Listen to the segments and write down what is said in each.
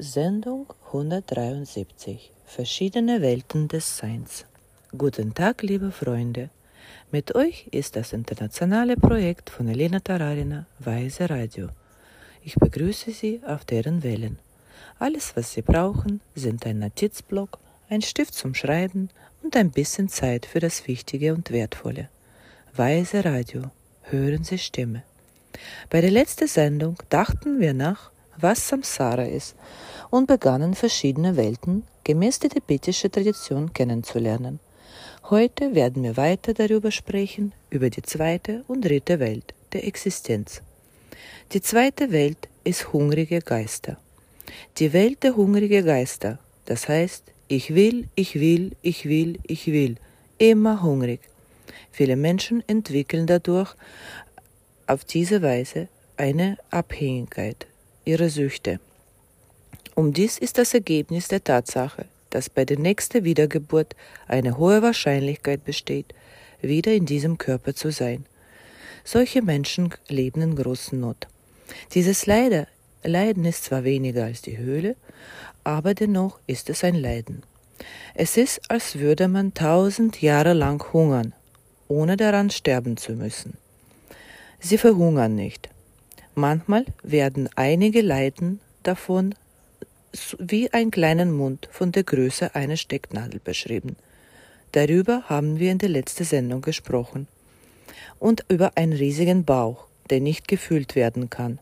Sendung 173 Verschiedene Welten des Seins. Guten Tag, liebe Freunde. Mit euch ist das internationale Projekt von Elena Tararina Weise Radio. Ich begrüße Sie auf deren Wellen. Alles, was Sie brauchen, sind ein Notizblock, ein Stift zum Schreiben und ein bisschen Zeit für das Wichtige und Wertvolle. Weise Radio. Hören Sie Stimme. Bei der letzten Sendung dachten wir nach, was Samsara ist und begannen verschiedene Welten gemäß der tibetischen Tradition kennenzulernen. Heute werden wir weiter darüber sprechen, über die zweite und dritte Welt der Existenz. Die zweite Welt ist hungrige Geister. Die Welt der hungrigen Geister, das heißt, ich will, ich will, ich will, ich will, immer hungrig. Viele Menschen entwickeln dadurch auf diese Weise eine Abhängigkeit ihre Süchte. Um dies ist das Ergebnis der Tatsache, dass bei der nächsten Wiedergeburt eine hohe Wahrscheinlichkeit besteht, wieder in diesem Körper zu sein. Solche Menschen leben in großen Not. Dieses Leider, Leiden ist zwar weniger als die Höhle, aber dennoch ist es ein Leiden. Es ist, als würde man tausend Jahre lang hungern, ohne daran sterben zu müssen. Sie verhungern nicht, Manchmal werden einige Leiden davon wie einen kleinen Mund von der Größe einer Stecknadel beschrieben. Darüber haben wir in der letzten Sendung gesprochen. Und über einen riesigen Bauch, der nicht gefühlt werden kann.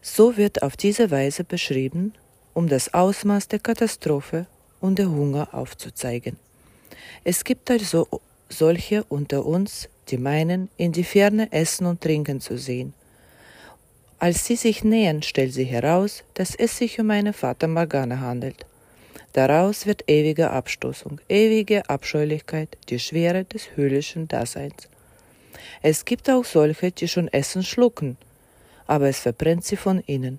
So wird auf diese Weise beschrieben, um das Ausmaß der Katastrophe und der Hunger aufzuzeigen. Es gibt also solche unter uns, die meinen, in die Ferne essen und trinken zu sehen. Als sie sich nähern, stellt sie heraus, dass es sich um eine Fata Morgana handelt. Daraus wird ewige Abstoßung, ewige Abscheulichkeit, die Schwere des höhlischen Daseins. Es gibt auch solche, die schon Essen schlucken, aber es verbrennt sie von innen.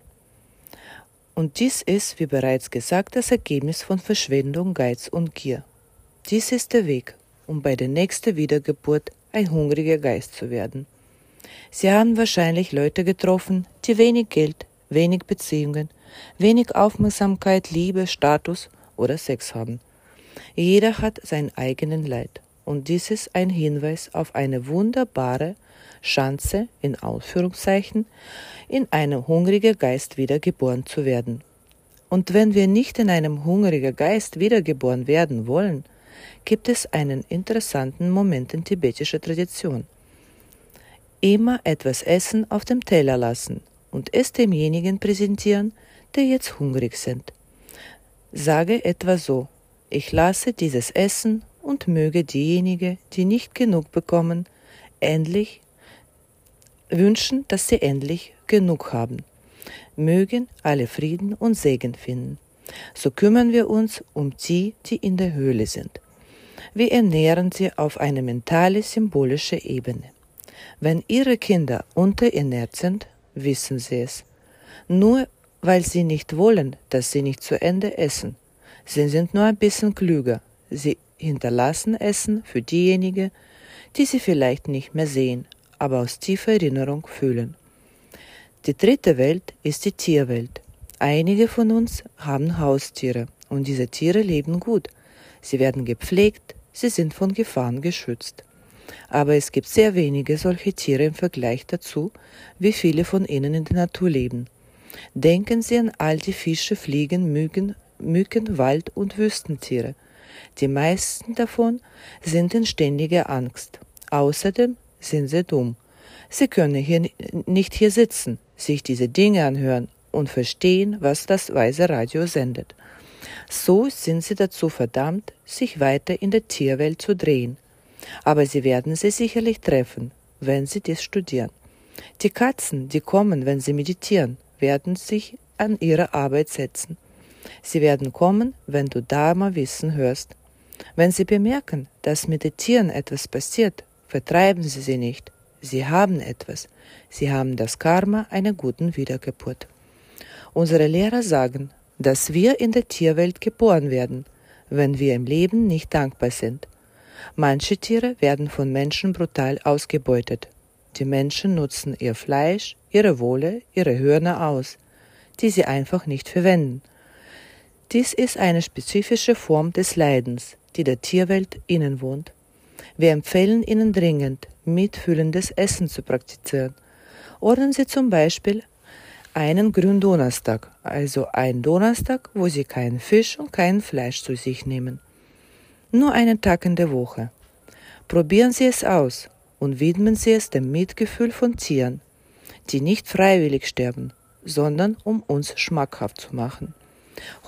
Und dies ist, wie bereits gesagt, das Ergebnis von Verschwendung, Geiz und Gier. Dies ist der Weg, um bei der nächsten Wiedergeburt ein hungriger Geist zu werden. Sie haben wahrscheinlich Leute getroffen, die wenig Geld, wenig Beziehungen, wenig Aufmerksamkeit, Liebe, Status oder Sex haben. Jeder hat sein eigenen Leid. Und dies ist ein Hinweis auf eine wunderbare Chance, in Ausführungszeichen, in einem hungrigen Geist wiedergeboren zu werden. Und wenn wir nicht in einem hungrigen Geist wiedergeboren werden wollen, gibt es einen interessanten Moment in tibetischer Tradition immer etwas Essen auf dem Teller lassen und es demjenigen präsentieren, der jetzt hungrig sind. Sage etwa so, ich lasse dieses Essen und möge diejenigen, die nicht genug bekommen, endlich wünschen, dass sie endlich genug haben. Mögen alle Frieden und Segen finden. So kümmern wir uns um die, die in der Höhle sind. Wir ernähren sie auf eine mentale, symbolische Ebene. Wenn Ihre Kinder unterernährt sind, wissen Sie es. Nur weil Sie nicht wollen, dass Sie nicht zu Ende essen. Sie sind nur ein bisschen klüger. Sie hinterlassen Essen für diejenigen, die Sie vielleicht nicht mehr sehen, aber aus tiefer Erinnerung fühlen. Die dritte Welt ist die Tierwelt. Einige von uns haben Haustiere und diese Tiere leben gut. Sie werden gepflegt, sie sind von Gefahren geschützt aber es gibt sehr wenige solche Tiere im Vergleich dazu, wie viele von ihnen in der Natur leben. Denken Sie an all die Fische, Fliegen, Mücken, Mücken, Wald- und Wüstentiere. Die meisten davon sind in ständiger Angst. Außerdem sind sie dumm. Sie können hier nicht hier sitzen, sich diese Dinge anhören und verstehen, was das weise Radio sendet. So sind sie dazu verdammt, sich weiter in der Tierwelt zu drehen. Aber Sie werden sie sicherlich treffen, wenn Sie dies studieren. Die Katzen, die kommen, wenn sie meditieren, werden sich an ihre Arbeit setzen. Sie werden kommen, wenn du Dharma-Wissen hörst. Wenn sie bemerken, dass mit den Tieren etwas passiert, vertreiben sie sie nicht. Sie haben etwas. Sie haben das Karma einer guten Wiedergeburt. Unsere Lehrer sagen, dass wir in der Tierwelt geboren werden, wenn wir im Leben nicht dankbar sind. Manche Tiere werden von Menschen brutal ausgebeutet. Die Menschen nutzen ihr Fleisch, ihre Wolle, ihre Hörner aus. die sie einfach nicht verwenden. Dies ist eine spezifische Form des Leidens, die der Tierwelt innewohnt. Wir empfehlen Ihnen dringend, mitfühlendes Essen zu praktizieren. Ordnen Sie zum Beispiel einen Gründonnerstag, also einen Donnerstag, wo Sie keinen Fisch und kein Fleisch zu sich nehmen. Nur einen Tag in der Woche. Probieren Sie es aus und widmen Sie es dem Mitgefühl von Tieren, die nicht freiwillig sterben, sondern um uns schmackhaft zu machen.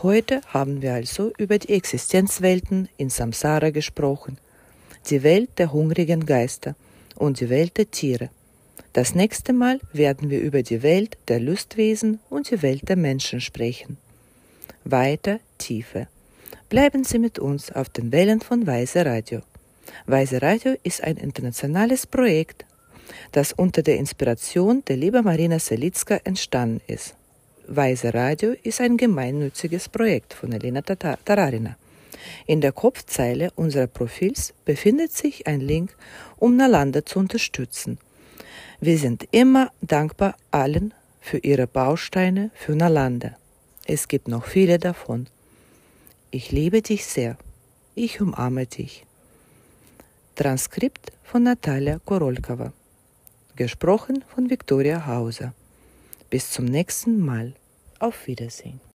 Heute haben wir also über die Existenzwelten in Samsara gesprochen, die Welt der hungrigen Geister und die Welt der Tiere. Das nächste Mal werden wir über die Welt der Lustwesen und die Welt der Menschen sprechen. Weiter Tiefe. Bleiben Sie mit uns auf den Wellen von Weise Radio. Weise Radio ist ein internationales Projekt, das unter der Inspiration der lieben Marina Selitzka entstanden ist. Weise Radio ist ein gemeinnütziges Projekt von Elena Tararina. In der Kopfzeile unseres Profils befindet sich ein Link, um Nalanda zu unterstützen. Wir sind immer dankbar allen für ihre Bausteine für Nalanda. Es gibt noch viele davon. Ich liebe dich sehr. Ich umarme dich. Transkript von Natalia Korolkova. Gesprochen von Viktoria Hauser. Bis zum nächsten Mal. Auf Wiedersehen.